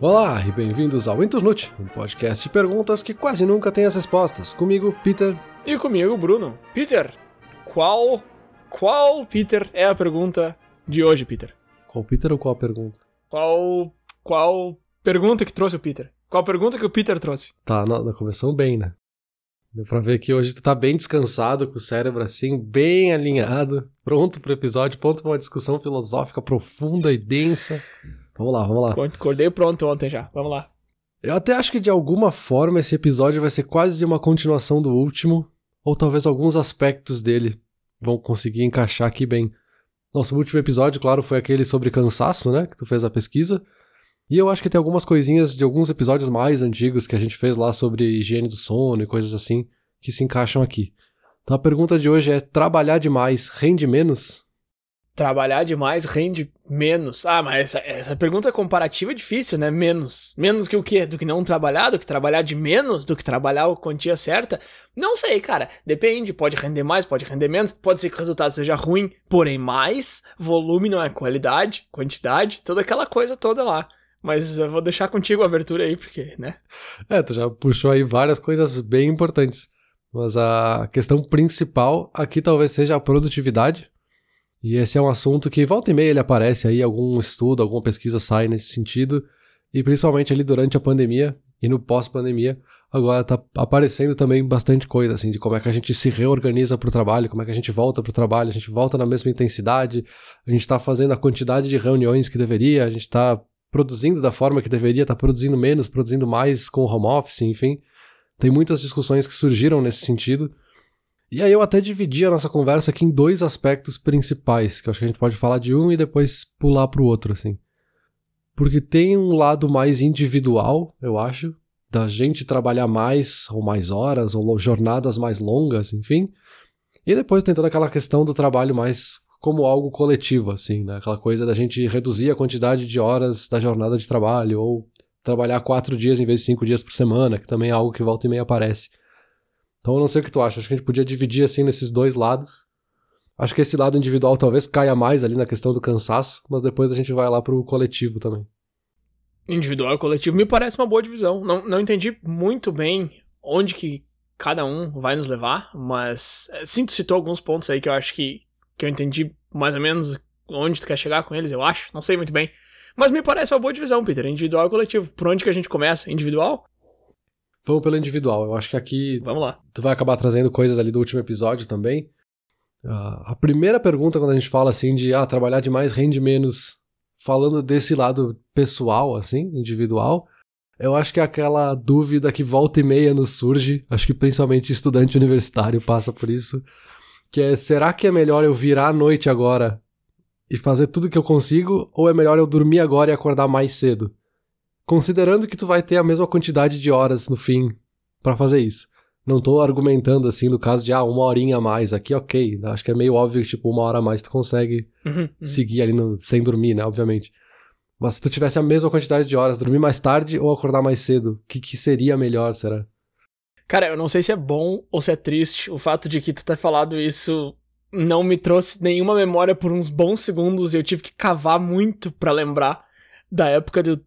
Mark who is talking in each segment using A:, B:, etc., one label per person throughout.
A: Olá e bem-vindos ao Internute, um podcast de perguntas que quase nunca tem as respostas. Comigo, Peter.
B: E comigo, Bruno. Peter, qual. Qual, Peter, é a pergunta de hoje, Peter?
A: Qual Peter ou qual pergunta?
B: Qual. Qual pergunta que trouxe o Peter? Qual pergunta que o Peter trouxe?
A: Tá, não, começamos bem, né? Deu pra ver que hoje tu tá bem descansado, com o cérebro assim, bem alinhado, pronto pro episódio, pronto pra uma discussão filosófica profunda e densa. Vamos lá, vamos lá.
B: Acordei pronto ontem já, vamos lá.
A: Eu até acho que de alguma forma esse episódio vai ser quase uma continuação do último, ou talvez alguns aspectos dele vão conseguir encaixar aqui bem. Nosso último episódio, claro, foi aquele sobre cansaço, né? Que tu fez a pesquisa. E eu acho que tem algumas coisinhas de alguns episódios mais antigos que a gente fez lá sobre higiene do sono e coisas assim que se encaixam aqui. Então a pergunta de hoje é: trabalhar demais rende menos?
B: Trabalhar demais rende menos. Ah, mas essa, essa pergunta comparativa é difícil, né? Menos. Menos que o quê? Do que não trabalhar? Do que trabalhar de menos? Do que trabalhar a quantia certa? Não sei, cara. Depende. Pode render mais, pode render menos. Pode ser que o resultado seja ruim, porém mais. Volume não é qualidade, quantidade, toda aquela coisa toda lá. Mas eu vou deixar contigo a abertura aí, porque, né?
A: É, tu já puxou aí várias coisas bem importantes. Mas a questão principal aqui talvez seja a produtividade. E esse é um assunto que volta e meia ele aparece aí, algum estudo, alguma pesquisa sai nesse sentido. E principalmente ali durante a pandemia e no pós-pandemia, agora tá aparecendo também bastante coisa, assim, de como é que a gente se reorganiza para o trabalho, como é que a gente volta para o trabalho, a gente volta na mesma intensidade, a gente está fazendo a quantidade de reuniões que deveria, a gente está produzindo da forma que deveria, está produzindo menos, produzindo mais com o home office, enfim. Tem muitas discussões que surgiram nesse sentido. E aí eu até dividi a nossa conversa aqui em dois aspectos principais, que eu acho que a gente pode falar de um e depois pular para o outro, assim. Porque tem um lado mais individual, eu acho, da gente trabalhar mais ou mais horas ou jornadas mais longas, enfim. E depois tem toda aquela questão do trabalho mais como algo coletivo, assim, né? Aquela coisa da gente reduzir a quantidade de horas da jornada de trabalho, ou trabalhar quatro dias em vez de cinco dias por semana, que também é algo que volta e meia aparece. Então eu não sei o que tu acha, acho que a gente podia dividir assim nesses dois lados. Acho que esse lado individual talvez caia mais ali na questão do cansaço, mas depois a gente vai lá pro coletivo também.
B: Individual e coletivo me parece uma boa divisão. Não, não entendi muito bem onde que cada um vai nos levar, mas sim, tu citou alguns pontos aí que eu acho que que eu entendi mais ou menos onde tu quer chegar com eles, eu acho. Não sei muito bem. Mas me parece uma boa divisão, Peter. Individual e coletivo. Por onde que a gente começa? Individual?
A: Vamos pelo individual. Eu acho que aqui.
B: Vamos lá.
A: Tu vai acabar trazendo coisas ali do último episódio também. Uh, a primeira pergunta, quando a gente fala assim de ah, trabalhar demais rende menos, falando desse lado pessoal, assim, individual, eu acho que é aquela dúvida que volta e meia nos surge. Acho que principalmente estudante universitário passa por isso que é será que é melhor eu virar à noite agora e fazer tudo que eu consigo ou é melhor eu dormir agora e acordar mais cedo? Considerando que tu vai ter a mesma quantidade de horas no fim para fazer isso. Não tô argumentando assim no caso de ah, uma horinha a mais aqui, ok. Acho que é meio óbvio que tipo uma hora a mais tu consegue uhum, uhum. seguir ali no, sem dormir, né, obviamente. Mas se tu tivesse a mesma quantidade de horas, dormir mais tarde ou acordar mais cedo, o que, que seria melhor, será?
B: Cara, eu não sei se é bom ou se é triste. O fato de que tu ter falado isso não me trouxe nenhuma memória por uns bons segundos e eu tive que cavar muito para lembrar da época do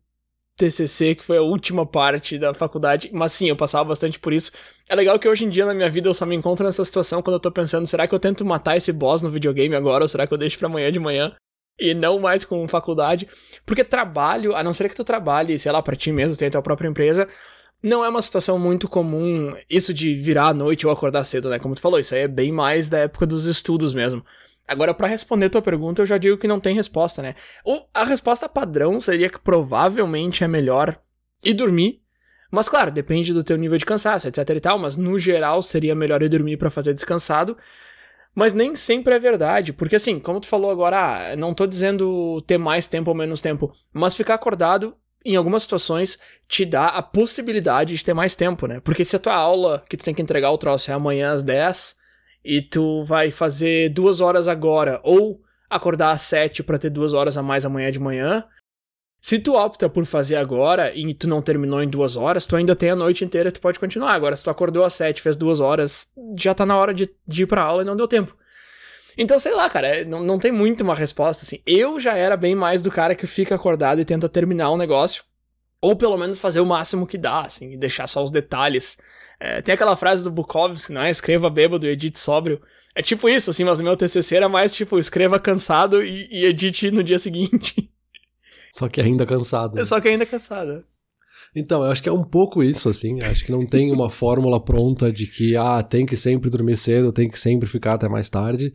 B: TCC, que foi a última parte da faculdade. Mas sim, eu passava bastante por isso. É legal que hoje em dia na minha vida eu só me encontro nessa situação quando eu tô pensando: será que eu tento matar esse boss no videogame agora ou será que eu deixo pra amanhã de manhã? E não mais com faculdade. Porque trabalho, a não ser que tu trabalhe, sei lá, pra ti mesmo, tenha tua própria empresa, não é uma situação muito comum isso de virar à noite ou acordar cedo, né? Como tu falou, isso aí é bem mais da época dos estudos mesmo. Agora, para responder tua pergunta, eu já digo que não tem resposta, né? Ou a resposta padrão seria que provavelmente é melhor ir dormir. Mas claro, depende do teu nível de cansaço, etc e tal, mas no geral seria melhor ir dormir para fazer descansado. Mas nem sempre é verdade, porque assim, como tu falou agora, ah, não tô dizendo ter mais tempo ou menos tempo, mas ficar acordado em algumas situações, te dá a possibilidade de ter mais tempo, né? Porque se a tua aula que tu tem que entregar o troço é amanhã às 10 e tu vai fazer duas horas agora, ou acordar às 7 para ter duas horas a mais amanhã de manhã, se tu opta por fazer agora e tu não terminou em duas horas, tu ainda tem a noite inteira tu pode continuar. Agora, se tu acordou às 7 fez duas horas, já tá na hora de, de ir pra aula e não deu tempo. Então, sei lá, cara, é, não, não tem muito uma resposta, assim. Eu já era bem mais do cara que fica acordado e tenta terminar um negócio. Ou pelo menos fazer o máximo que dá, assim, e deixar só os detalhes. É, tem aquela frase do Bukowski, não é? Escreva bêbado e edite sóbrio. É tipo isso, assim, mas o meu TCC era mais tipo, escreva cansado e, e edite no dia seguinte.
A: Só que ainda cansado.
B: É só que ainda cansado.
A: Então, eu acho que é um pouco isso, assim. Acho que não tem uma fórmula pronta de que, ah, tem que sempre dormir cedo, tem que sempre ficar até mais tarde.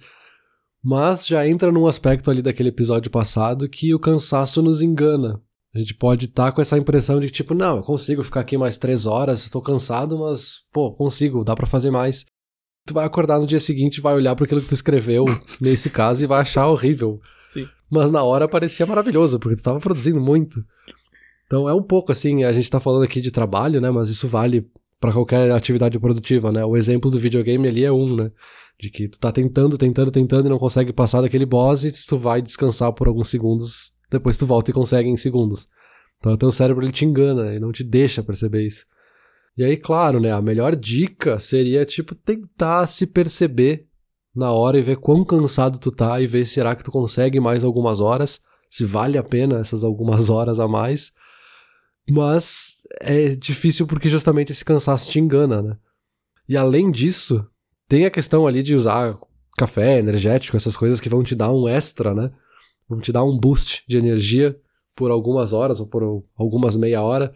A: Mas já entra num aspecto ali daquele episódio passado que o cansaço nos engana. A gente pode estar tá com essa impressão de que, tipo, não, eu consigo ficar aqui mais três horas, eu tô cansado, mas, pô, consigo, dá para fazer mais. Tu vai acordar no dia seguinte, vai olhar para aquilo que tu escreveu, nesse caso, e vai achar horrível.
B: Sim.
A: Mas na hora parecia maravilhoso, porque tu tava produzindo muito. Então é um pouco assim, a gente tá falando aqui de trabalho, né? Mas isso vale para qualquer atividade produtiva, né? O exemplo do videogame ali é um, né? De que tu tá tentando, tentando, tentando e não consegue passar daquele boss e tu vai descansar por alguns segundos depois tu volta e consegue em segundos. Então o teu cérebro ele te engana e não te deixa perceber isso. E aí, claro, né, a melhor dica seria, tipo, tentar se perceber na hora e ver quão cansado tu tá e ver será que tu consegue mais algumas horas, se vale a pena essas algumas horas a mais. Mas é difícil porque justamente esse cansaço te engana, né? E além disso, tem a questão ali de usar café, energético, essas coisas que vão te dar um extra, né? Vão te dar um boost de energia por algumas horas ou por algumas meia hora,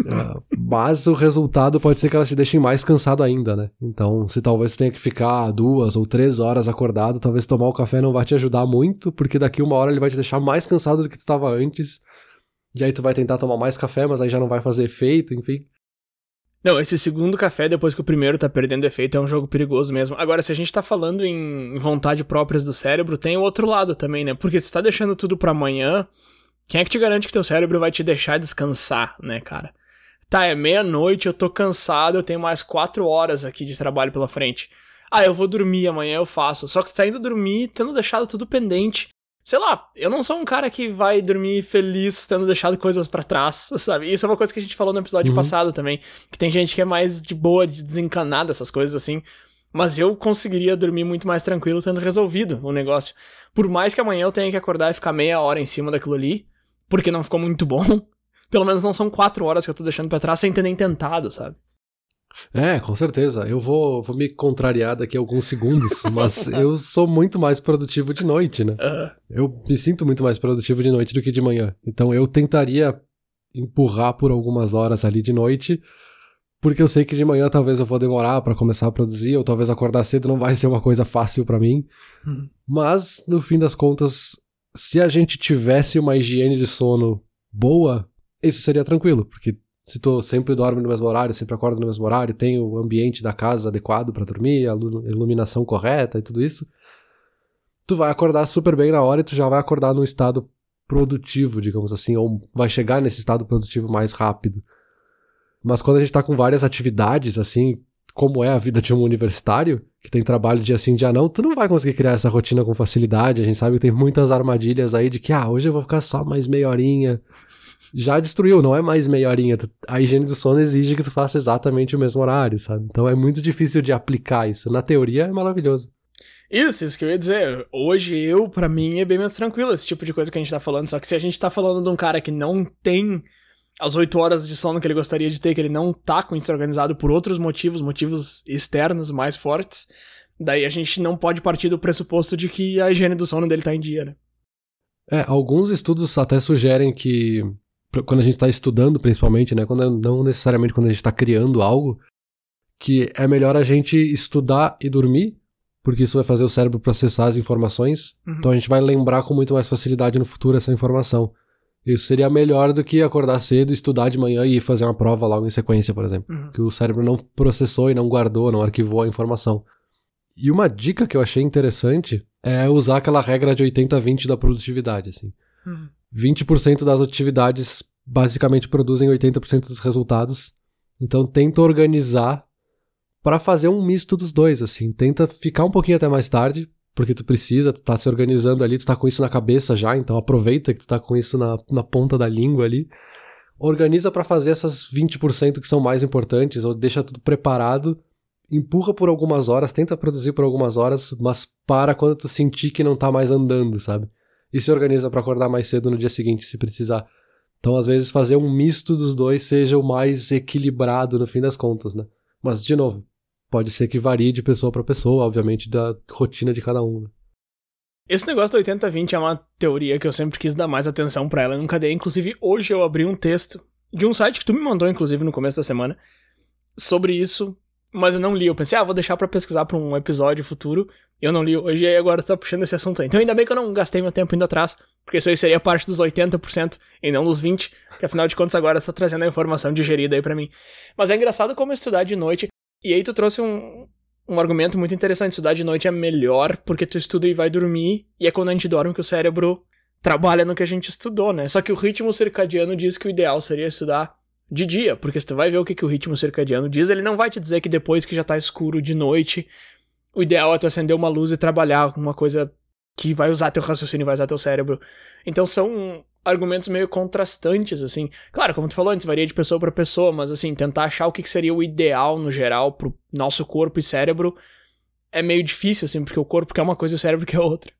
A: uh, mas o resultado pode ser que elas te deixem mais cansado ainda, né? Então, se talvez tenha que ficar duas ou três horas acordado, talvez tomar o café não vai te ajudar muito, porque daqui uma hora ele vai te deixar mais cansado do que tu estava antes, e aí tu vai tentar tomar mais café, mas aí já não vai fazer efeito, enfim.
B: Não, esse segundo café, depois que o primeiro tá perdendo efeito, é um jogo perigoso mesmo. Agora, se a gente tá falando em vontade próprias do cérebro, tem o outro lado também, né? Porque se tu tá deixando tudo pra amanhã, quem é que te garante que teu cérebro vai te deixar descansar, né, cara? Tá, é meia-noite, eu tô cansado, eu tenho mais quatro horas aqui de trabalho pela frente. Ah, eu vou dormir, amanhã eu faço. Só que tu tá indo dormir tendo deixado tudo pendente sei lá, eu não sou um cara que vai dormir feliz tendo deixado coisas para trás, sabe? Isso é uma coisa que a gente falou no episódio uhum. passado também, que tem gente que é mais de boa de desencanar dessas coisas assim. Mas eu conseguiria dormir muito mais tranquilo tendo resolvido o negócio. Por mais que amanhã eu tenha que acordar e ficar meia hora em cima daquilo ali, porque não ficou muito bom. Pelo menos não são quatro horas que eu tô deixando pra trás sem ter nem tentado, sabe?
A: É, com certeza. Eu vou, vou me contrariar daqui a alguns segundos, mas eu sou muito mais produtivo de noite, né? Uhum. Eu me sinto muito mais produtivo de noite do que de manhã. Então eu tentaria empurrar por algumas horas ali de noite, porque eu sei que de manhã talvez eu vou demorar para começar a produzir, ou talvez acordar cedo não vai ser uma coisa fácil para mim. Uhum. Mas, no fim das contas, se a gente tivesse uma higiene de sono boa, isso seria tranquilo, porque se tu sempre dorme no mesmo horário, sempre acorda no mesmo horário, tem o ambiente da casa adequado para dormir, a iluminação correta e tudo isso, tu vai acordar super bem na hora e tu já vai acordar num estado produtivo, digamos assim, ou vai chegar nesse estado produtivo mais rápido. Mas quando a gente tá com várias atividades, assim, como é a vida de um universitário, que tem trabalho dia sim, dia não, tu não vai conseguir criar essa rotina com facilidade. A gente sabe que tem muitas armadilhas aí de que, ah, hoje eu vou ficar só mais meia horinha, já destruiu, não é mais meia horinha. A higiene do sono exige que tu faça exatamente o mesmo horário, sabe? Então é muito difícil de aplicar isso. Na teoria é maravilhoso.
B: Isso, isso que eu ia dizer. Hoje eu, para mim, é bem mais tranquilo esse tipo de coisa que a gente tá falando. Só que se a gente tá falando de um cara que não tem as oito horas de sono que ele gostaria de ter, que ele não tá com isso organizado por outros motivos, motivos externos mais fortes, daí a gente não pode partir do pressuposto de que a higiene do sono dele tá em dia, né?
A: É, alguns estudos até sugerem que quando a gente está estudando, principalmente, né? Quando, não necessariamente quando a gente está criando algo, que é melhor a gente estudar e dormir, porque isso vai fazer o cérebro processar as informações. Uhum. Então a gente vai lembrar com muito mais facilidade no futuro essa informação. Isso seria melhor do que acordar cedo, estudar de manhã e fazer uma prova logo em sequência, por exemplo. Uhum. Que o cérebro não processou e não guardou, não arquivou a informação. E uma dica que eu achei interessante é usar aquela regra de 80-20 da produtividade, assim. Uhum. 20% das atividades basicamente produzem 80% dos resultados. Então tenta organizar para fazer um misto dos dois, assim. Tenta ficar um pouquinho até mais tarde, porque tu precisa, tu tá se organizando ali, tu tá com isso na cabeça já, então aproveita que tu tá com isso na, na ponta da língua ali. Organiza para fazer essas 20% que são mais importantes, ou deixa tudo preparado, empurra por algumas horas, tenta produzir por algumas horas, mas para quando tu sentir que não tá mais andando, sabe? E se organiza para acordar mais cedo no dia seguinte, se precisar. Então, às vezes, fazer um misto dos dois seja o mais equilibrado no fim das contas, né? Mas, de novo, pode ser que varie de pessoa para pessoa, obviamente, da rotina de cada um. Né?
B: Esse negócio do 80-20 é uma teoria que eu sempre quis dar mais atenção para ela, eu nunca dei. Inclusive, hoje eu abri um texto de um site que tu me mandou, inclusive, no começo da semana, sobre isso, mas eu não li. Eu pensei, ah, vou deixar para pesquisar pra um episódio futuro. Eu não li hoje e agora tá puxando esse assunto aí. Então ainda bem que eu não gastei meu tempo indo atrás, porque isso aí seria parte dos 80% e não dos 20%, que afinal de contas agora tá trazendo a informação digerida aí para mim. Mas é engraçado como estudar de noite. E aí tu trouxe um, um argumento muito interessante. Estudar de noite é melhor porque tu estuda e vai dormir, e é quando a gente dorme que o cérebro trabalha no que a gente estudou, né? Só que o ritmo circadiano diz que o ideal seria estudar de dia, porque se tu vai ver o que, que o ritmo circadiano diz, ele não vai te dizer que depois que já tá escuro de noite, o ideal é tu acender uma luz e trabalhar com uma coisa que vai usar teu raciocínio, vai usar teu cérebro. Então são argumentos meio contrastantes, assim. Claro, como tu falou antes, varia de pessoa para pessoa, mas assim, tentar achar o que seria o ideal no geral pro nosso corpo e cérebro é meio difícil, assim, porque o corpo quer uma coisa e o cérebro quer outra.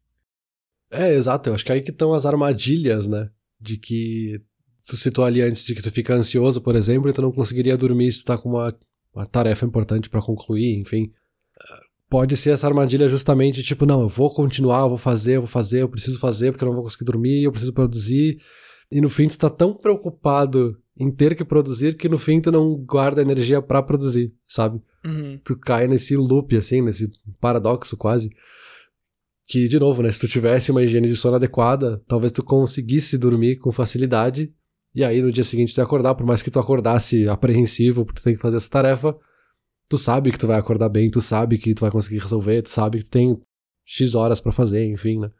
A: É, exato. Eu acho que é aí que estão as armadilhas, né? De que tu citou ali antes de que tu fica ansioso, por exemplo, e tu não conseguiria dormir se tu tá com uma, uma tarefa importante para concluir, enfim pode ser essa armadilha justamente tipo, não, eu vou continuar, eu vou fazer, eu vou fazer, eu preciso fazer porque eu não vou conseguir dormir, eu preciso produzir. E no fim tu tá tão preocupado em ter que produzir que no fim tu não guarda energia para produzir, sabe?
B: Uhum.
A: Tu cai nesse loop, assim, nesse paradoxo quase. Que, de novo, né? Se tu tivesse uma higiene de sono adequada, talvez tu conseguisse dormir com facilidade. E aí no dia seguinte tu ia acordar, por mais que tu acordasse apreensivo porque tu tem que fazer essa tarefa, tu sabe que tu vai acordar bem, tu sabe que tu vai conseguir resolver, tu sabe que tu tem X horas para fazer, enfim, né?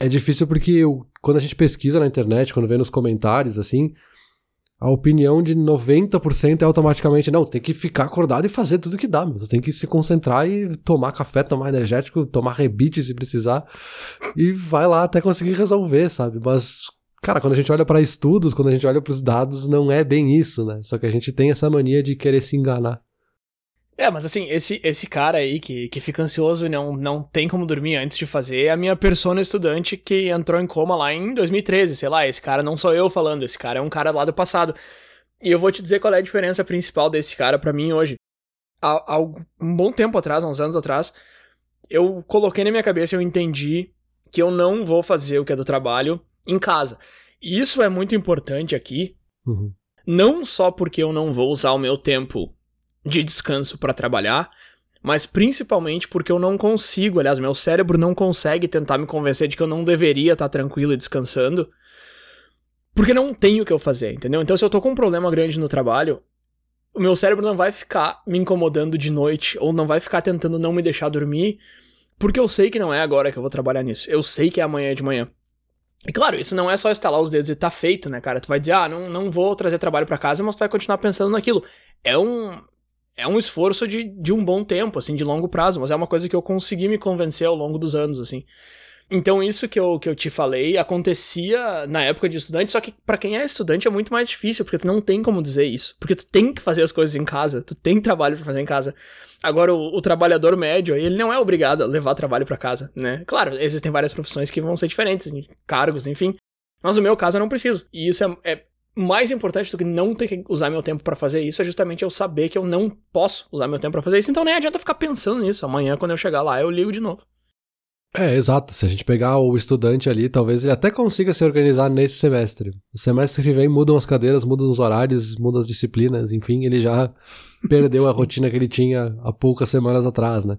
A: É difícil porque eu, quando a gente pesquisa na internet, quando vê nos comentários, assim, a opinião de 90% é automaticamente, não, tem que ficar acordado e fazer tudo que dá, mas tem que se concentrar e tomar café, tomar energético, tomar rebite se precisar, e vai lá até conseguir resolver, sabe? Mas, cara, quando a gente olha para estudos, quando a gente olha para os dados, não é bem isso, né? Só que a gente tem essa mania de querer se enganar.
B: É, mas assim, esse, esse cara aí que, que fica ansioso e não, não tem como dormir antes de fazer é a minha persona estudante que entrou em coma lá em 2013, sei lá. Esse cara não sou eu falando, esse cara é um cara lá do passado. E eu vou te dizer qual é a diferença principal desse cara para mim hoje. Há, há, um bom tempo atrás, há uns anos atrás, eu coloquei na minha cabeça, eu entendi que eu não vou fazer o que é do trabalho em casa. E isso é muito importante aqui,
A: uhum.
B: não só porque eu não vou usar o meu tempo de descanso para trabalhar, mas principalmente porque eu não consigo, aliás, meu cérebro não consegue tentar me convencer de que eu não deveria estar tá tranquilo e descansando, porque não tenho o que eu fazer, entendeu? Então se eu tô com um problema grande no trabalho, o meu cérebro não vai ficar me incomodando de noite ou não vai ficar tentando não me deixar dormir, porque eu sei que não é agora que eu vou trabalhar nisso. Eu sei que é amanhã de manhã. E claro, isso não é só estalar os dedos e tá feito, né, cara? Tu vai dizer, ah, não, não vou trazer trabalho para casa, mas tu vai continuar pensando naquilo. É um, é um esforço de, de um bom tempo, assim, de longo prazo, mas é uma coisa que eu consegui me convencer ao longo dos anos, assim. Então, isso que eu, que eu te falei acontecia na época de estudante, só que para quem é estudante é muito mais difícil, porque tu não tem como dizer isso. Porque tu tem que fazer as coisas em casa, tu tem trabalho pra fazer em casa. Agora, o, o trabalhador médio, ele não é obrigado a levar trabalho para casa, né? Claro, existem várias profissões que vão ser diferentes, cargos, enfim. Mas no meu caso eu não preciso. E isso é, é mais importante do que não ter que usar meu tempo para fazer isso é justamente eu saber que eu não posso usar meu tempo para fazer isso. Então nem adianta ficar pensando nisso. Amanhã, quando eu chegar lá, eu ligo de novo.
A: É, exato. Se a gente pegar o estudante ali, talvez ele até consiga se organizar nesse semestre. O semestre que vem mudam as cadeiras, mudam os horários, mudam as disciplinas, enfim, ele já perdeu a rotina que ele tinha há poucas semanas atrás, né?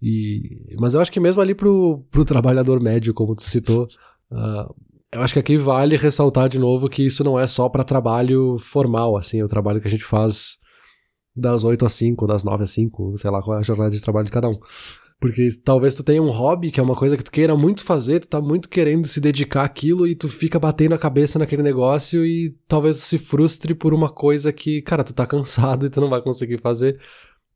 A: E, mas eu acho que mesmo ali pro, pro trabalhador médio, como tu citou, uh, eu acho que aqui vale ressaltar de novo que isso não é só para trabalho formal, assim, é o trabalho que a gente faz das 8 às 5, das 9 às 5, sei lá qual é a jornada de trabalho de cada um. Porque talvez tu tenha um hobby, que é uma coisa que tu queira muito fazer, tu tá muito querendo se dedicar àquilo e tu fica batendo a cabeça naquele negócio e talvez tu se frustre por uma coisa que, cara, tu tá cansado e tu não vai conseguir fazer.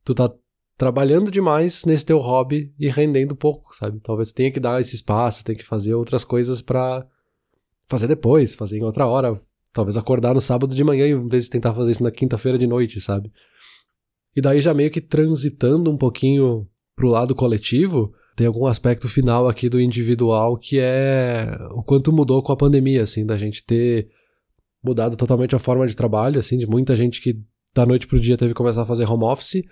A: Tu tá trabalhando demais nesse teu hobby e rendendo pouco, sabe? Talvez tu tenha que dar esse espaço, tenha que fazer outras coisas para fazer depois, fazer em outra hora, talvez acordar no sábado de manhã em vez de tentar fazer isso na quinta-feira de noite, sabe? E daí já meio que transitando um pouquinho pro lado coletivo, tem algum aspecto final aqui do individual que é o quanto mudou com a pandemia, assim, da gente ter mudado totalmente a forma de trabalho, assim, de muita gente que da noite pro dia teve que começar a fazer home office,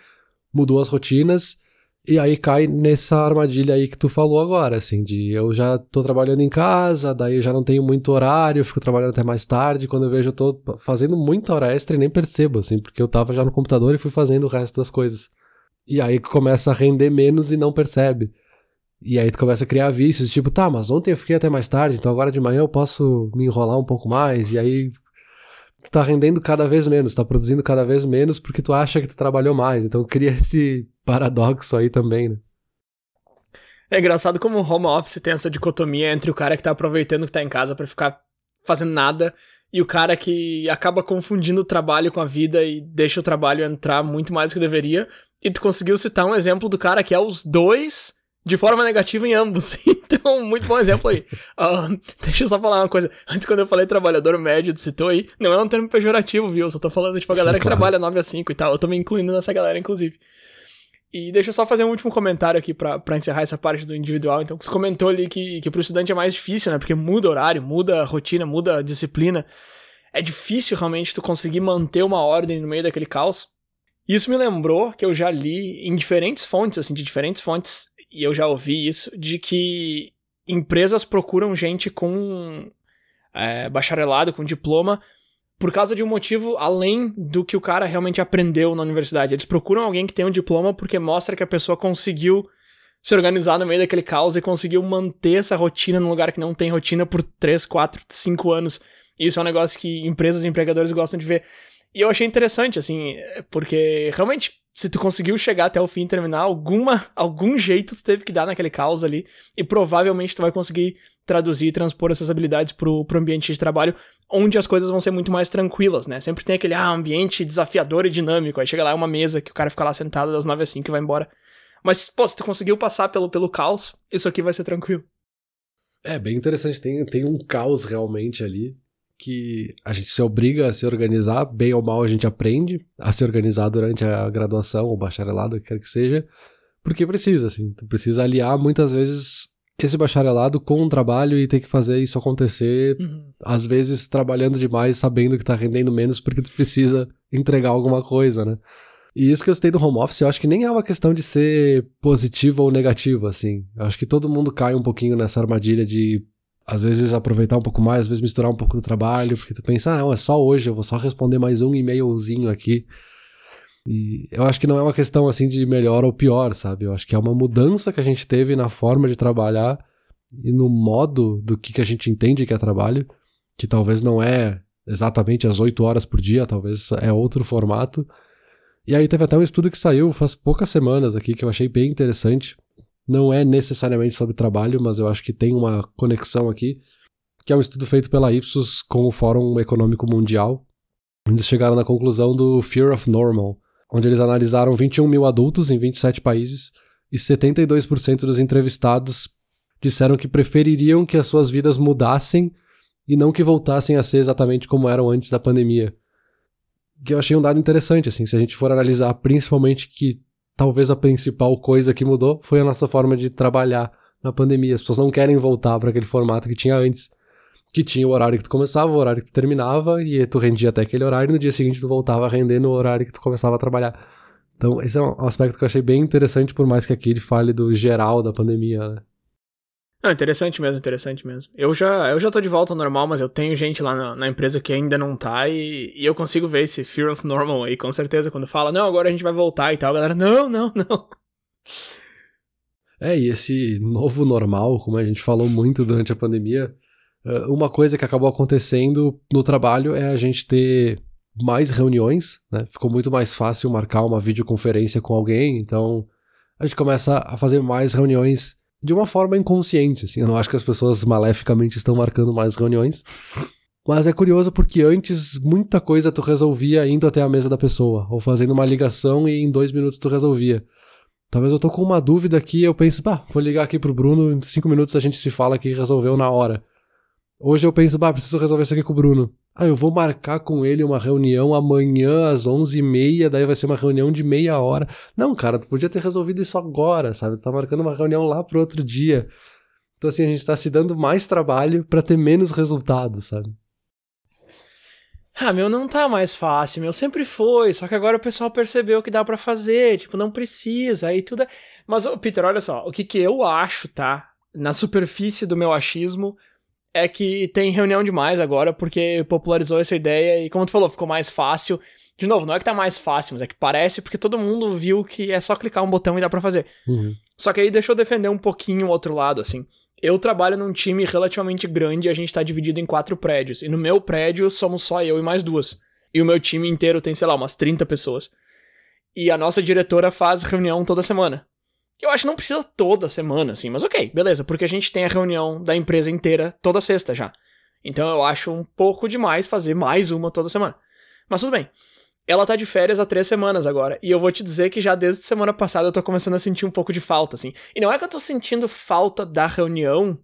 A: mudou as rotinas, e aí cai nessa armadilha aí que tu falou agora, assim, de eu já tô trabalhando em casa, daí eu já não tenho muito horário, fico trabalhando até mais tarde, quando eu vejo eu tô fazendo muita hora extra e nem percebo, assim, porque eu tava já no computador e fui fazendo o resto das coisas. E aí começa a render menos e não percebe. E aí tu começa a criar vícios, tipo, tá, mas ontem eu fiquei até mais tarde, então agora de manhã eu posso me enrolar um pouco mais, e aí tu tá rendendo cada vez menos, tá produzindo cada vez menos porque tu acha que tu trabalhou mais. Então cria esse paradoxo aí também, né?
B: É engraçado como o home office tem essa dicotomia entre o cara que tá aproveitando que tá em casa para ficar fazendo nada e o cara que acaba confundindo o trabalho com a vida e deixa o trabalho entrar muito mais do que deveria. E tu conseguiu citar um exemplo do cara que é os dois de forma negativa em ambos. Então, muito bom exemplo aí. Uh, deixa eu só falar uma coisa. Antes, quando eu falei trabalhador médio, tu citou aí, não é um termo pejorativo, viu? Eu só tô falando, tipo, a galera Sim, que claro. trabalha 9 a 5 e tal. Eu tô me incluindo nessa galera, inclusive. E deixa eu só fazer um último comentário aqui para encerrar essa parte do individual. Então, você comentou ali que, que pro estudante é mais difícil, né? Porque muda horário, muda a rotina, muda a disciplina. É difícil realmente tu conseguir manter uma ordem no meio daquele caos. Isso me lembrou que eu já li em diferentes fontes, assim, de diferentes fontes, e eu já ouvi isso, de que empresas procuram gente com é, bacharelado, com diploma, por causa de um motivo além do que o cara realmente aprendeu na universidade. Eles procuram alguém que tem um diploma porque mostra que a pessoa conseguiu se organizar no meio daquele caos e conseguiu manter essa rotina num lugar que não tem rotina por 3, 4, 5 anos. Isso é um negócio que empresas e empregadores gostam de ver. E eu achei interessante, assim, porque realmente se tu conseguiu chegar até o fim e terminar, alguma, algum jeito tu teve que dar naquele caos ali, e provavelmente tu vai conseguir traduzir e transpor essas habilidades pro, pro ambiente de trabalho, onde as coisas vão ser muito mais tranquilas, né? Sempre tem aquele, ah, ambiente desafiador e dinâmico, aí chega lá é uma mesa que o cara fica lá sentado das 9 às 5 e vai embora. Mas, pô, se tu conseguiu passar pelo, pelo caos, isso aqui vai ser tranquilo.
A: É, bem interessante, tem, tem um caos realmente ali, que a gente se obriga a se organizar, bem ou mal a gente aprende a se organizar durante a graduação ou bacharelado, o que quer que seja, porque precisa, assim, tu precisa aliar muitas vezes esse bacharelado com um trabalho e ter que fazer isso acontecer, uhum. às vezes trabalhando demais, sabendo que tá rendendo menos porque tu precisa entregar alguma coisa, né? E isso que eu citei do home office, eu acho que nem é uma questão de ser positivo ou negativo, assim. Eu acho que todo mundo cai um pouquinho nessa armadilha de às vezes aproveitar um pouco mais, às vezes misturar um pouco do trabalho, porque tu pensa, ah, não, é só hoje, eu vou só responder mais um e-mailzinho aqui. E eu acho que não é uma questão assim de melhor ou pior, sabe? Eu acho que é uma mudança que a gente teve na forma de trabalhar e no modo do que, que a gente entende que é trabalho, que talvez não é exatamente as oito horas por dia, talvez é outro formato. E aí teve até um estudo que saiu faz poucas semanas aqui que eu achei bem interessante, não é necessariamente sobre trabalho, mas eu acho que tem uma conexão aqui, que é um estudo feito pela Ipsos com o Fórum Econômico Mundial. Eles chegaram na conclusão do Fear of Normal, onde eles analisaram 21 mil adultos em 27 países e 72% dos entrevistados disseram que prefeririam que as suas vidas mudassem e não que voltassem a ser exatamente como eram antes da pandemia. Que eu achei um dado interessante, assim, se a gente for analisar principalmente que talvez a principal coisa que mudou foi a nossa forma de trabalhar na pandemia. As pessoas não querem voltar para aquele formato que tinha antes. Que tinha o horário que tu começava, o horário que tu terminava, e tu rendia até aquele horário, e no dia seguinte tu voltava a render no horário que tu começava a trabalhar. Então, esse é um aspecto que eu achei bem interessante, por mais que aqui ele fale do geral da pandemia, né?
B: Não, interessante mesmo, interessante mesmo. Eu já, eu já tô de volta ao normal, mas eu tenho gente lá na, na empresa que ainda não tá e, e, eu consigo ver esse fear of normal aí, com certeza, quando fala, não, agora a gente vai voltar e tal, galera, não, não, não.
A: É, e esse novo normal, como a gente falou muito durante a pandemia, eh, uma coisa que acabou acontecendo no trabalho é a gente ter mais reuniões, né? Ficou muito mais fácil marcar uma videoconferência com alguém, então a gente começa a fazer mais reuniões de uma forma inconsciente, assim. Eu não acho que as pessoas maleficamente estão marcando mais reuniões. Mas é curioso porque antes muita coisa tu resolvia indo até a mesa da pessoa, ou fazendo uma ligação e em dois minutos tu resolvia. Talvez eu tô com uma dúvida aqui eu penso, bah, vou ligar aqui pro Bruno, em cinco minutos a gente se fala aqui e resolveu na hora. Hoje eu penso, bah, preciso resolver isso aqui com o Bruno. Ah, eu vou marcar com ele uma reunião amanhã às 11h30, daí vai ser uma reunião de meia hora. Não, cara, tu podia ter resolvido isso agora, sabe? Tu tá marcando uma reunião lá pro outro dia. Então, assim, a gente tá se dando mais trabalho para ter menos resultado, sabe?
B: Ah, meu, não tá mais fácil, meu, sempre foi, só que agora o pessoal percebeu que dá para fazer, tipo, não precisa, aí tudo é... Mas, Peter, olha só, o que que eu acho, tá? Na superfície do meu achismo, é que tem reunião demais agora, porque popularizou essa ideia e, como tu falou, ficou mais fácil. De novo, não é que tá mais fácil, mas é que parece porque todo mundo viu que é só clicar um botão e dá pra fazer.
A: Uhum.
B: Só que aí deixa eu defender um pouquinho o outro lado, assim. Eu trabalho num time relativamente grande e a gente tá dividido em quatro prédios. E no meu prédio somos só eu e mais duas. E o meu time inteiro tem, sei lá, umas 30 pessoas. E a nossa diretora faz reunião toda semana. Eu acho que não precisa toda semana, assim, mas ok, beleza, porque a gente tem a reunião da empresa inteira toda sexta já. Então eu acho um pouco demais fazer mais uma toda semana. Mas tudo bem. Ela tá de férias há três semanas agora. E eu vou te dizer que já desde semana passada eu tô começando a sentir um pouco de falta, assim. E não é que eu tô sentindo falta da reunião,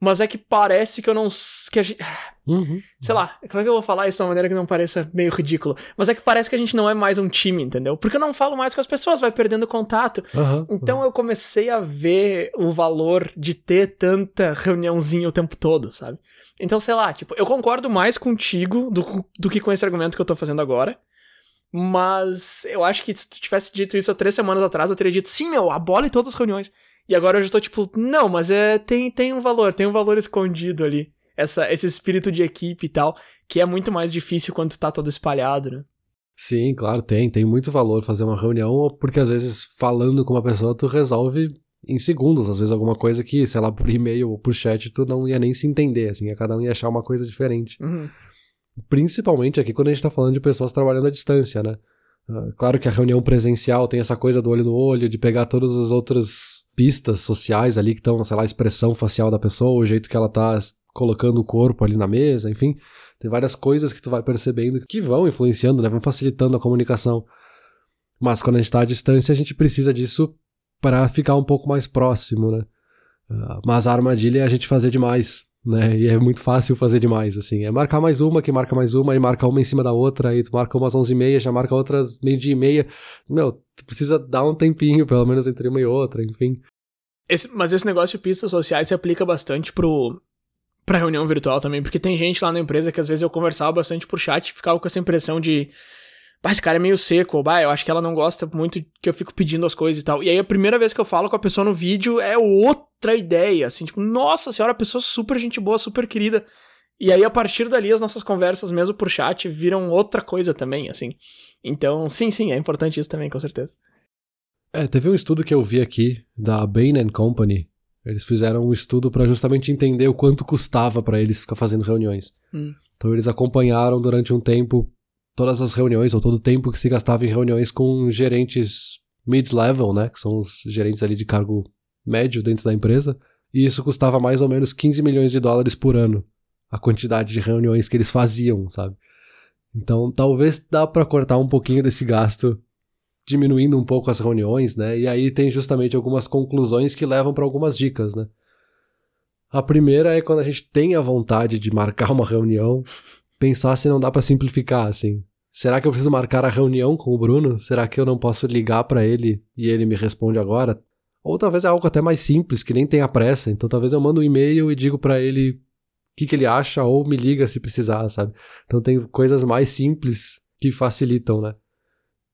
B: mas é que parece que eu não. que a gente.
A: Uhum.
B: Sei lá, como é que eu vou falar isso de uma maneira que não pareça meio ridículo? Mas é que parece que a gente não é mais um time, entendeu? Porque eu não falo mais com as pessoas, vai perdendo contato.
A: Uhum.
B: Então eu comecei a ver o valor de ter tanta reuniãozinha o tempo todo, sabe? Então, sei lá, tipo, eu concordo mais contigo do, do que com esse argumento que eu tô fazendo agora. Mas eu acho que se tu tivesse dito isso há três semanas atrás, eu teria dito, sim, meu, abole todas as reuniões. E agora eu já tô tipo, não, mas é, tem, tem um valor, tem um valor escondido ali. Essa, esse espírito de equipe e tal, que é muito mais difícil quando tá todo espalhado, né?
A: Sim, claro, tem. Tem muito valor fazer uma reunião, porque às vezes falando com uma pessoa tu resolve em segundos, às vezes alguma coisa que, sei lá, por e-mail ou por chat tu não ia nem se entender, assim, cada um ia achar uma coisa diferente.
B: Uhum.
A: Principalmente aqui quando a gente tá falando de pessoas trabalhando à distância, né? Uh, claro que a reunião presencial tem essa coisa do olho no olho, de pegar todas as outras pistas sociais ali que estão, sei lá, a expressão facial da pessoa, o jeito que ela tá colocando o corpo ali na mesa, enfim. Tem várias coisas que tu vai percebendo que vão influenciando, né? Vão facilitando a comunicação. Mas quando a gente tá à distância, a gente precisa disso para ficar um pouco mais próximo, né? Uh, mas a armadilha é a gente fazer demais né? E é muito fácil fazer demais, assim. É marcar mais uma, que marca mais uma, e marca uma em cima da outra, aí tu marca umas onze e meia, já marca outras meio dia e meia. Meu, tu precisa dar um tempinho, pelo menos, entre uma e outra, enfim.
B: Esse, mas esse negócio de pistas sociais se aplica bastante pro, pra reunião virtual também, porque tem gente lá na empresa que às vezes eu conversava bastante por chat e ficava com essa impressão de bah, esse cara é meio seco, ou bah, eu acho que ela não gosta muito que eu fico pedindo as coisas e tal. E aí a primeira vez que eu falo com a pessoa no vídeo é outra ideia, assim, tipo, nossa senhora, pessoa super gente boa, super querida. E aí a partir dali as nossas conversas, mesmo por chat, viram outra coisa também, assim. Então, sim, sim, é importante isso também, com certeza.
A: É, teve um estudo que eu vi aqui da Bain Company. Eles fizeram um estudo para justamente entender o quanto custava para eles ficar fazendo reuniões.
B: Hum.
A: Então eles acompanharam durante um tempo todas as reuniões, ou todo o tempo que se gastava em reuniões com gerentes mid-level, né? Que são os gerentes ali de cargo médio dentro da empresa. E isso custava mais ou menos 15 milhões de dólares por ano. A quantidade de reuniões que eles faziam, sabe? Então, talvez dá para cortar um pouquinho desse gasto, diminuindo um pouco as reuniões, né? E aí tem justamente algumas conclusões que levam para algumas dicas, né? A primeira é quando a gente tem a vontade de marcar uma reunião, pensar se não dá para simplificar, assim. Será que eu preciso marcar a reunião com o Bruno? Será que eu não posso ligar para ele e ele me responde agora? Ou talvez é algo até mais simples, que nem tenha pressa. Então talvez eu mando um e-mail e digo para ele o que, que ele acha ou me liga se precisar, sabe? Então tem coisas mais simples que facilitam, né?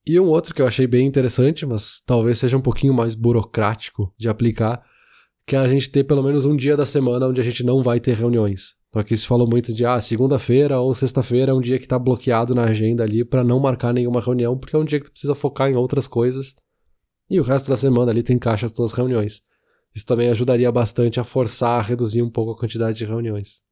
A: E um outro que eu achei bem interessante, mas talvez seja um pouquinho mais burocrático de aplicar, que é a gente ter pelo menos um dia da semana onde a gente não vai ter reuniões. Então aqui se falou muito de ah, segunda-feira ou sexta-feira é um dia que está bloqueado na agenda ali para não marcar nenhuma reunião, porque é um dia que tu precisa focar em outras coisas. E o resto da semana ali tem caixa as tuas reuniões. Isso também ajudaria bastante a forçar a reduzir um pouco a quantidade de reuniões.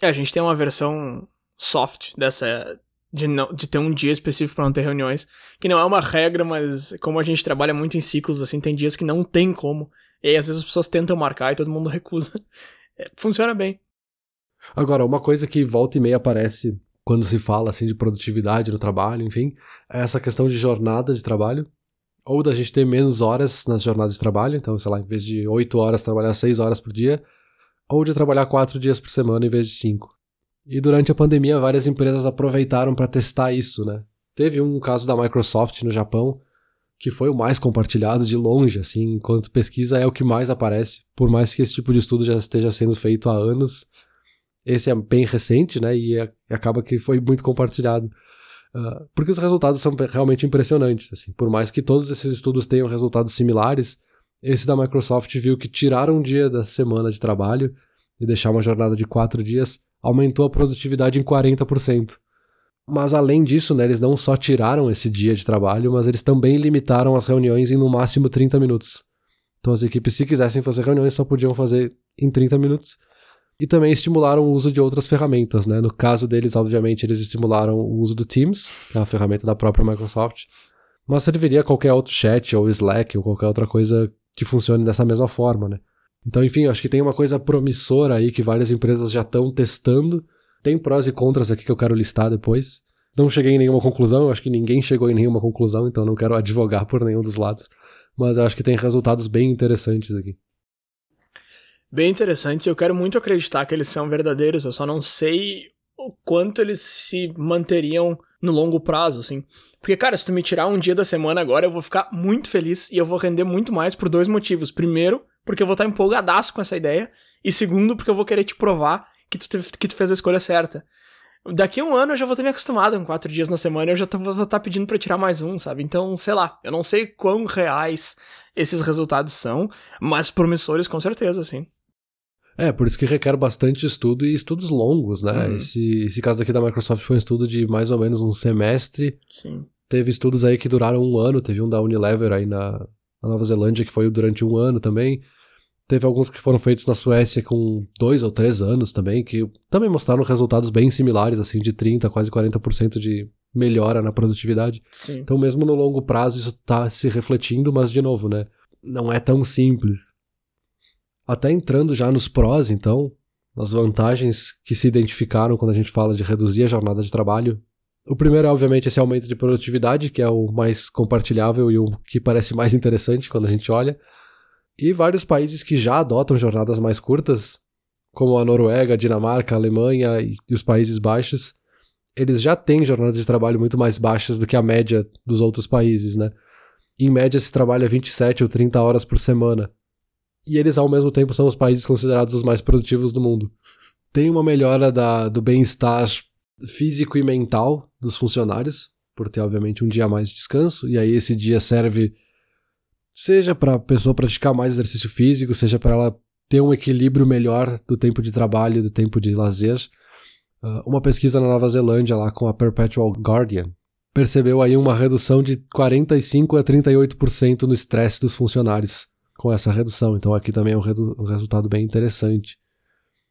B: É, a gente tem uma versão soft dessa de, não, de ter um dia específico para não ter reuniões, que não é uma regra, mas como a gente trabalha muito em ciclos, assim, tem dias que não tem como. E aí, às vezes as pessoas tentam marcar e todo mundo recusa. É, funciona bem.
A: Agora, uma coisa que volta e meia aparece quando se fala assim de produtividade no trabalho, enfim, é essa questão de jornada de trabalho, ou da gente ter menos horas nas jornadas de trabalho, então, sei lá, em vez de 8 horas trabalhar 6 horas por dia, ou de trabalhar 4 dias por semana em vez de 5. E durante a pandemia, várias empresas aproveitaram para testar isso, né? Teve um caso da Microsoft no Japão, que foi o mais compartilhado de longe, assim, enquanto pesquisa é o que mais aparece, por mais que esse tipo de estudo já esteja sendo feito há anos, Esse é bem recente, né? E, é, acaba que foi muito compartilhado. Uh, porque os resultados são realmente impressionantes. Assim, por mais que todos esses estudos tenham resultados similares, esse da Microsoft viu que tirar um dia da semana de trabalho e deixar uma jornada de quatro dias aumentou a produtividade em 40%. Mas além disso, né, eles não só tiraram esse dia de trabalho, mas eles também limitaram as reuniões em no máximo 30 minutos. Então as equipes, se quisessem fazer reuniões, só podiam fazer em 30 minutos. E também estimularam o uso de outras ferramentas, né? No caso deles, obviamente, eles estimularam o uso do Teams, que é uma ferramenta da própria Microsoft. Mas serviria qualquer outro chat, ou Slack, ou qualquer outra coisa que funcione dessa mesma forma, né? Então, enfim, acho que tem uma coisa promissora aí que várias empresas já estão testando tem prós e contras aqui que eu quero listar depois. Não cheguei em nenhuma conclusão, acho que ninguém chegou em nenhuma conclusão, então não quero advogar por nenhum dos lados. Mas acho que tem resultados bem interessantes aqui.
B: Bem interessantes, eu quero muito acreditar que eles são verdadeiros, eu só não sei o quanto eles se manteriam no longo prazo, assim. Porque, cara, se tu me tirar um dia da semana agora, eu vou ficar muito feliz e eu vou render muito mais por dois motivos. Primeiro, porque eu vou estar empolgadaço com essa ideia. E segundo, porque eu vou querer te provar que tu, que tu fez a escolha certa. Daqui a um ano eu já vou ter me acostumado com quatro dias na semana eu já tô, vou estar tá pedindo pra tirar mais um, sabe? Então, sei lá, eu não sei quão reais esses resultados são, mas promissores com certeza, sim.
A: É, por isso que requer bastante estudo e estudos longos, né? Uhum. Esse, esse caso daqui da Microsoft foi um estudo de mais ou menos um semestre.
B: Sim.
A: Teve estudos aí que duraram um ano, teve um da Unilever aí na, na Nova Zelândia que foi durante um ano também. Teve alguns que foram feitos na Suécia com dois ou três anos também, que também mostraram resultados bem similares, assim, de 30%, quase 40% de melhora na produtividade.
B: Sim.
A: Então, mesmo no longo prazo, isso está se refletindo, mas, de novo, né? Não é tão simples. Até entrando já nos prós, então, nas vantagens que se identificaram quando a gente fala de reduzir a jornada de trabalho. O primeiro é, obviamente, esse aumento de produtividade, que é o mais compartilhável e o que parece mais interessante quando a gente olha. E vários países que já adotam jornadas mais curtas, como a Noruega, a Dinamarca, a Alemanha e os Países Baixos, eles já têm jornadas de trabalho muito mais baixas do que a média dos outros países, né? Em média se trabalha 27 ou 30 horas por semana. E eles, ao mesmo tempo, são os países considerados os mais produtivos do mundo. Tem uma melhora da, do bem-estar físico e mental dos funcionários, por ter, obviamente, um dia a mais de descanso, e aí esse dia serve Seja para a pessoa praticar mais exercício físico, seja para ela ter um equilíbrio melhor do tempo de trabalho do tempo de lazer. Uh, uma pesquisa na Nova Zelândia, lá com a Perpetual Guardian, percebeu aí uma redução de 45 a 38% no estresse dos funcionários com essa redução. Então aqui também é um, um, resultado bem interessante.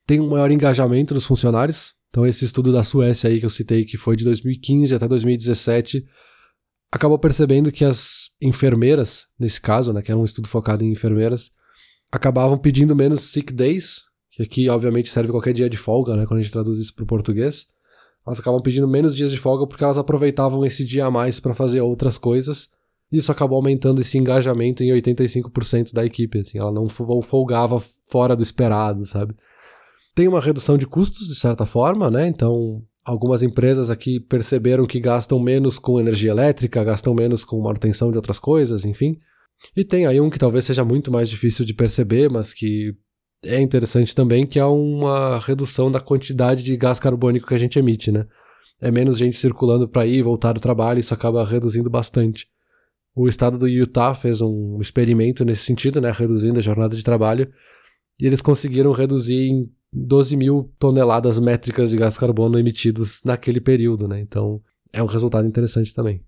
A: Tem um maior engajamento dos funcionários. Então esse estudo da Suécia aí que eu citei, que foi de 2015 até 2017, acabou percebendo que as enfermeiras, nesse caso, né, que era um estudo focado em enfermeiras, acabavam pedindo menos sick days, que aqui obviamente serve qualquer dia de folga, né, quando a gente traduz isso para o português. Elas acabam pedindo menos dias de folga porque elas aproveitavam esse dia a mais para fazer outras coisas. Isso acabou aumentando esse engajamento em 85% da equipe, assim, ela não folgava fora do esperado, sabe? Tem uma redução de custos, de certa forma, né? Então, Algumas empresas aqui perceberam que gastam menos com energia elétrica, gastam menos com manutenção de outras coisas, enfim. E tem aí um que talvez seja muito mais difícil de perceber, mas que é interessante também, que é uma redução da quantidade de gás carbônico que a gente emite, né? É menos gente circulando para ir e voltar do trabalho, isso acaba reduzindo bastante. O estado do Utah fez um experimento nesse sentido, né, reduzindo a jornada de trabalho, e eles conseguiram reduzir em 12 mil toneladas métricas de gás carbono emitidos naquele período, né? Então é um resultado interessante também.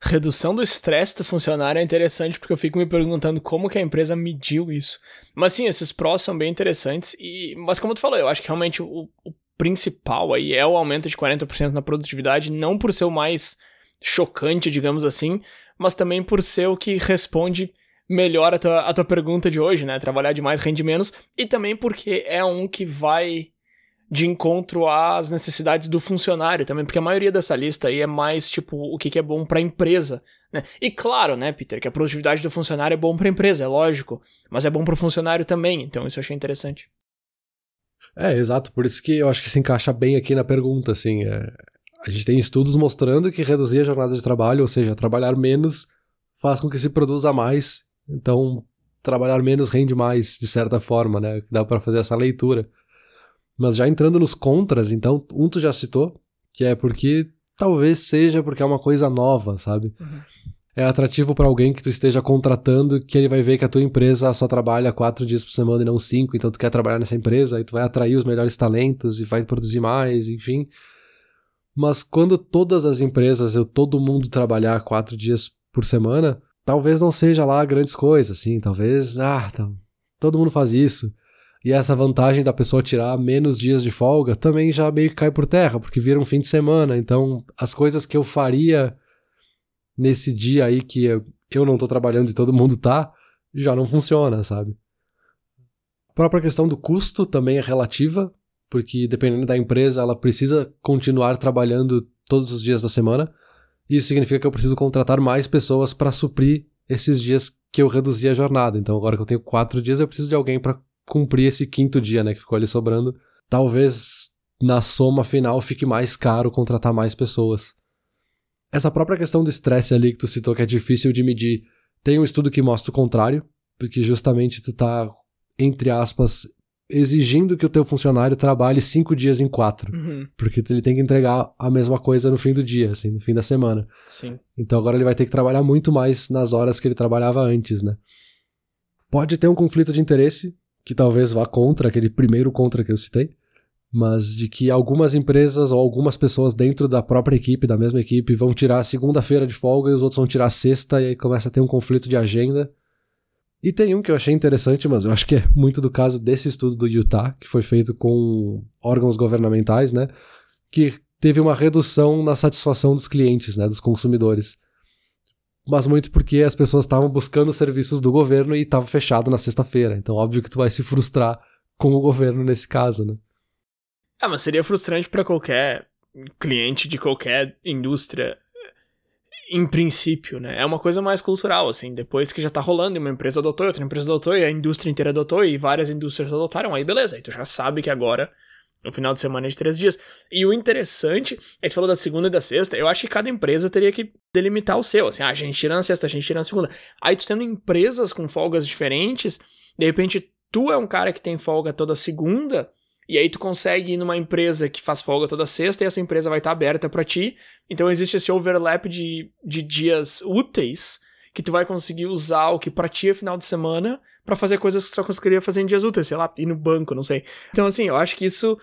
B: Redução do estresse do funcionário é interessante porque eu fico me perguntando como que a empresa mediu isso. Mas sim, esses prós são bem interessantes e mas como tu falou, eu acho que realmente o, o principal aí é o aumento de 40% na produtividade, não por ser o mais chocante, digamos assim, mas também por ser o que responde melhor a tua, a tua pergunta de hoje, né? Trabalhar demais rende menos. E também porque é um que vai de encontro às necessidades do funcionário também, porque a maioria dessa lista aí é mais tipo o que, que é bom para a empresa, né? E claro, né, Peter, que a produtividade do funcionário é bom para a empresa, é lógico, mas é bom para o funcionário também, então isso eu achei interessante.
A: É, exato, por isso que eu acho que se encaixa bem aqui na pergunta, assim, é... a gente tem estudos mostrando que reduzir a jornada de trabalho, ou seja, trabalhar menos, faz com que se produza mais então, trabalhar menos rende mais, de certa forma, né? Dá para fazer essa leitura. Mas já entrando nos contras, então, um tu já citou, que é porque talvez seja porque é uma coisa nova, sabe? Uhum. É atrativo para alguém que tu esteja contratando, que ele vai ver que a tua empresa só trabalha quatro dias por semana e não cinco, então tu quer trabalhar nessa empresa, aí tu vai atrair os melhores talentos e vai produzir mais, enfim. Mas quando todas as empresas, eu todo mundo trabalhar quatro dias por semana, talvez não seja lá grandes coisas, assim, talvez, ah, tá, todo mundo faz isso. E essa vantagem da pessoa tirar menos dias de folga também já meio que cai por terra, porque vira um fim de semana. Então, as coisas que eu faria nesse dia aí que eu, não tô trabalhando e todo mundo tá, já não funciona, sabe? A própria questão do custo também é relativa, porque dependendo da empresa, ela precisa continuar trabalhando todos os dias da semana. Isso significa que eu preciso contratar mais pessoas para suprir esses dias que eu reduzi a jornada. Então, agora que eu tenho quatro dias, eu preciso de alguém para cumprir esse quinto dia, né, que ficou ali sobrando. Talvez na soma final fique mais caro contratar mais pessoas. Essa própria questão do estresse ali que tu citou que é difícil de medir, tem um estudo que mostra o contrário, porque justamente tu tá, entre aspas, exigindo que o teu funcionário trabalhe cinco dias em quatro. Uhum. Porque ele tem que entregar a mesma coisa no fim do dia, assim, no fim da semana.
B: Sim.
A: Então agora ele vai ter que trabalhar muito mais nas horas que ele trabalhava antes, né? Pode ter um conflito de interesse, que talvez vá contra aquele primeiro contra que eu citei, mas de que algumas empresas ou algumas pessoas dentro da própria equipe, da mesma equipe, vão tirar segunda-feira de folga e os outros vão tirar sexta, e aí começa a ter um conflito de agenda. E tem um que eu achei interessante, mas eu acho que é muito do caso desse estudo do Utah, que foi feito com órgãos governamentais, né? Que teve uma redução na satisfação dos clientes, né? Dos consumidores mas muito porque as pessoas estavam buscando serviços do governo e estava fechado na sexta-feira. Então, óbvio que tu vai se frustrar com o governo nesse caso, né?
B: Ah, mas seria frustrante para qualquer cliente de qualquer indústria, em princípio, né? É uma coisa mais cultural, assim. Depois que já tá rolando uma empresa adotou, outra empresa adotou, e a indústria inteira adotou, e várias indústrias adotaram, aí beleza, aí tu já sabe que agora no final de semana de três dias. E o interessante, a gente falou da segunda e da sexta, eu acho que cada empresa teria que delimitar o seu. Assim, ah, a gente tira na sexta, a gente tira na segunda. Aí tu tendo empresas com folgas diferentes, de repente tu é um cara que tem folga toda segunda, e aí tu consegue ir numa empresa que faz folga toda sexta e essa empresa vai estar tá aberta para ti. Então existe esse overlap de, de dias úteis que tu vai conseguir usar o que pra ti é final de semana para fazer coisas que só conseguiria fazer em dias úteis, sei lá, ir no banco, não sei. Então, assim, eu acho que isso.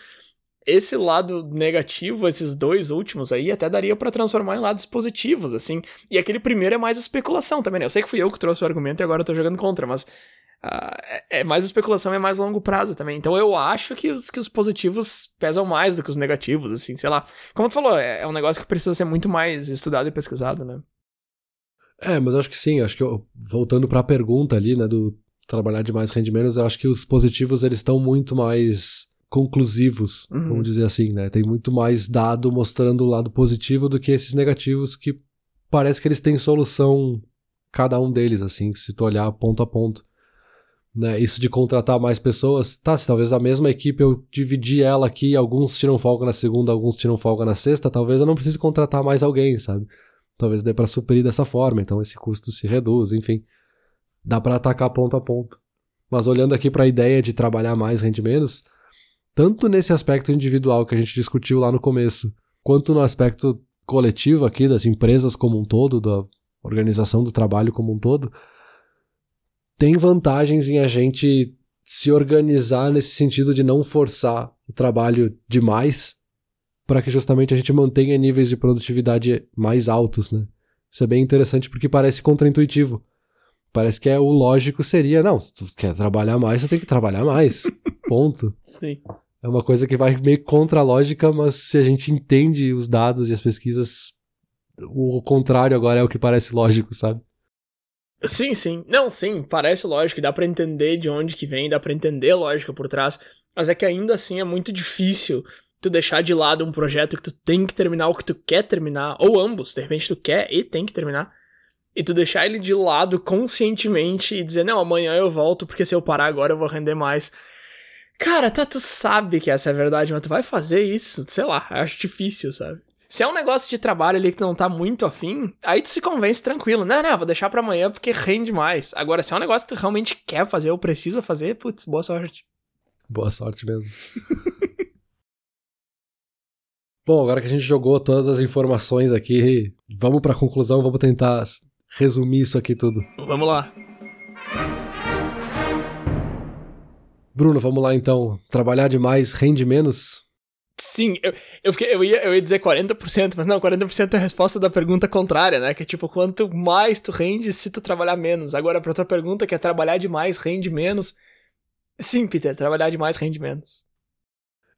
B: Esse lado negativo, esses dois últimos aí, até daria para transformar em lados positivos, assim. E aquele primeiro é mais especulação também, né? Eu sei que fui eu que trouxe o argumento e agora eu tô jogando contra, mas. Uh, é, é mais especulação é mais longo prazo também. Então eu acho que os, que os positivos pesam mais do que os negativos, assim, sei lá. Como tu falou, é, é um negócio que precisa ser muito mais estudado e pesquisado, né?
A: É, mas eu acho que sim, acho que eu, voltando para a pergunta ali, né, do trabalhar de mais rende menos, eu acho que os positivos eles estão muito mais conclusivos, uhum. vamos dizer assim, né? Tem muito mais dado mostrando o lado positivo do que esses negativos que parece que eles têm solução cada um deles, assim, se tu olhar ponto a ponto. Né, isso de contratar mais pessoas, tá, se talvez a mesma equipe eu dividir ela aqui, alguns tiram folga na segunda, alguns tiram folga na sexta, talvez eu não precise contratar mais alguém, sabe? Talvez dê para suprir dessa forma, então esse custo se reduz, enfim dá para atacar ponto a ponto. Mas olhando aqui para a ideia de trabalhar mais, rende menos, tanto nesse aspecto individual que a gente discutiu lá no começo, quanto no aspecto coletivo aqui das empresas como um todo, da organização do trabalho como um todo, tem vantagens em a gente se organizar nesse sentido de não forçar o trabalho demais para que justamente a gente mantenha níveis de produtividade mais altos, né? Isso é bem interessante porque parece contraintuitivo. Parece que é o lógico seria, não, se tu quer trabalhar mais, você tem que trabalhar mais. Ponto.
B: Sim.
A: É uma coisa que vai meio contra a lógica, mas se a gente entende os dados e as pesquisas, o contrário agora é o que parece lógico, sabe?
B: Sim, sim. Não, sim, parece lógico, dá para entender de onde que vem, dá para entender a lógica por trás, mas é que ainda assim é muito difícil tu deixar de lado um projeto que tu tem que terminar o que tu quer terminar, ou ambos, de repente tu quer e tem que terminar e tu deixar ele de lado conscientemente e dizer, não, amanhã eu volto, porque se eu parar agora eu vou render mais. Cara, tá, tu sabe que essa é a verdade, mas tu vai fazer isso, sei lá, acho difícil, sabe? Se é um negócio de trabalho ali que tu não tá muito afim, aí tu se convence tranquilo. Não, não, vou deixar pra amanhã porque rende mais. Agora, se é um negócio que tu realmente quer fazer ou precisa fazer, putz, boa sorte.
A: Boa sorte mesmo. Bom, agora que a gente jogou todas as informações aqui, vamos para a conclusão, vamos tentar resumir isso aqui tudo.
B: Vamos lá.
A: Bruno, vamos lá então. Trabalhar demais rende menos?
B: Sim, eu, eu, fiquei, eu, ia, eu ia dizer 40%, mas não, 40% é a resposta da pergunta contrária, né? Que é tipo, quanto mais tu rende se tu trabalhar menos. Agora, pra tua pergunta, que é trabalhar demais rende menos. Sim, Peter, trabalhar demais rende menos.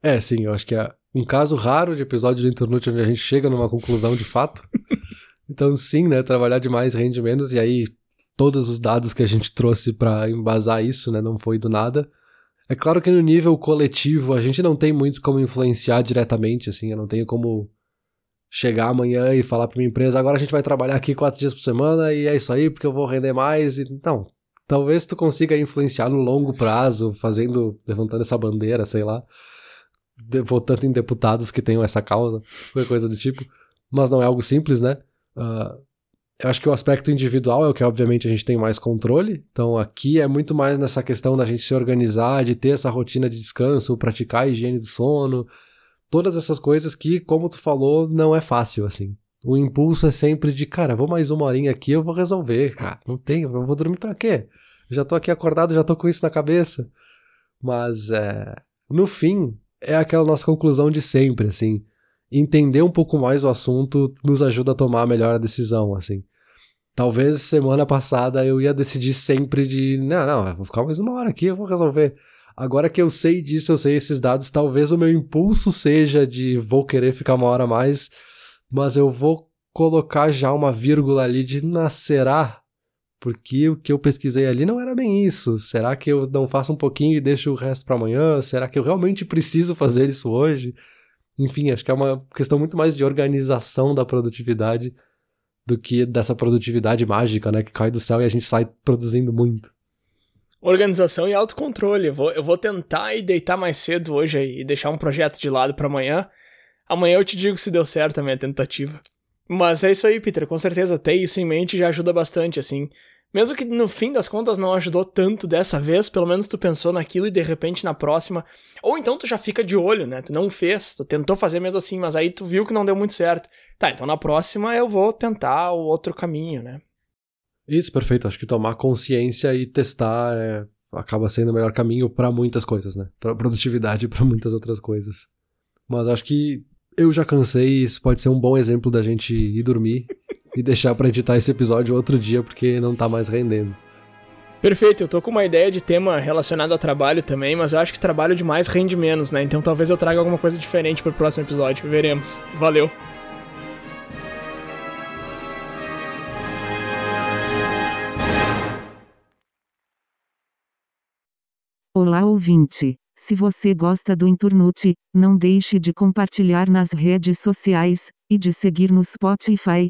A: É, sim, eu acho que é um caso raro de episódio do Internute onde a gente chega numa conclusão de fato. então, sim, né? Trabalhar demais rende menos, e aí todos os dados que a gente trouxe para embasar isso, né? Não foi do nada. É claro que no nível coletivo a gente não tem muito como influenciar diretamente, assim, eu não tenho como chegar amanhã e falar para minha empresa, agora a gente vai trabalhar aqui quatro dias por semana e é isso aí porque eu vou render mais. E, não, talvez tu consiga influenciar no longo prazo, fazendo, levantando essa bandeira, sei lá, votando em deputados que tenham essa causa, qualquer coisa do tipo. Mas não é algo simples, né? Uh, eu acho que o aspecto individual é o que, obviamente, a gente tem mais controle. Então, aqui é muito mais nessa questão da gente se organizar, de ter essa rotina de descanso, praticar a higiene do sono, todas essas coisas que, como tu falou, não é fácil, assim. O impulso é sempre de, cara, vou mais uma horinha aqui, eu vou resolver, cara. Não tenho, eu vou dormir para quê? Eu já tô aqui acordado, já tô com isso na cabeça. Mas, é, no fim, é aquela nossa conclusão de sempre, assim entender um pouco mais o assunto nos ajuda a tomar a melhor decisão, assim. Talvez semana passada eu ia decidir sempre de, não, não, vou ficar mais uma hora aqui, eu vou resolver. Agora que eu sei disso, eu sei esses dados, talvez o meu impulso seja de vou querer ficar uma hora a mais, mas eu vou colocar já uma vírgula ali de nascerá, porque o que eu pesquisei ali não era bem isso. Será que eu não faço um pouquinho e deixo o resto para amanhã? Será que eu realmente preciso fazer isso hoje? Enfim, acho que é uma questão muito mais de organização da produtividade do que dessa produtividade mágica, né? Que cai do céu e a gente sai produzindo muito.
B: Organização e autocontrole. Eu vou, eu vou tentar ir deitar mais cedo hoje e deixar um projeto de lado para amanhã. Amanhã eu te digo se deu certo a minha tentativa. Mas é isso aí, Peter. Com certeza ter isso em mente já ajuda bastante, assim. Mesmo que no fim das contas não ajudou tanto dessa vez, pelo menos tu pensou naquilo e de repente na próxima. Ou então tu já fica de olho, né? Tu não fez, tu tentou fazer mesmo assim, mas aí tu viu que não deu muito certo. Tá, então na próxima eu vou tentar o outro caminho, né?
A: Isso, perfeito. Acho que tomar consciência e testar é, acaba sendo o melhor caminho para muitas coisas, né? Para produtividade e para muitas outras coisas. Mas acho que eu já cansei isso pode ser um bom exemplo da gente ir dormir e deixar para editar esse episódio outro dia porque não tá mais rendendo.
B: Perfeito, eu tô com uma ideia de tema relacionado ao trabalho também, mas eu acho que trabalho demais rende menos, né? Então talvez eu traga alguma coisa diferente pro próximo episódio. Veremos. Valeu.
C: Olá ouvinte. Se você gosta do Inturnute, não deixe de compartilhar nas redes sociais e de seguir no Spotify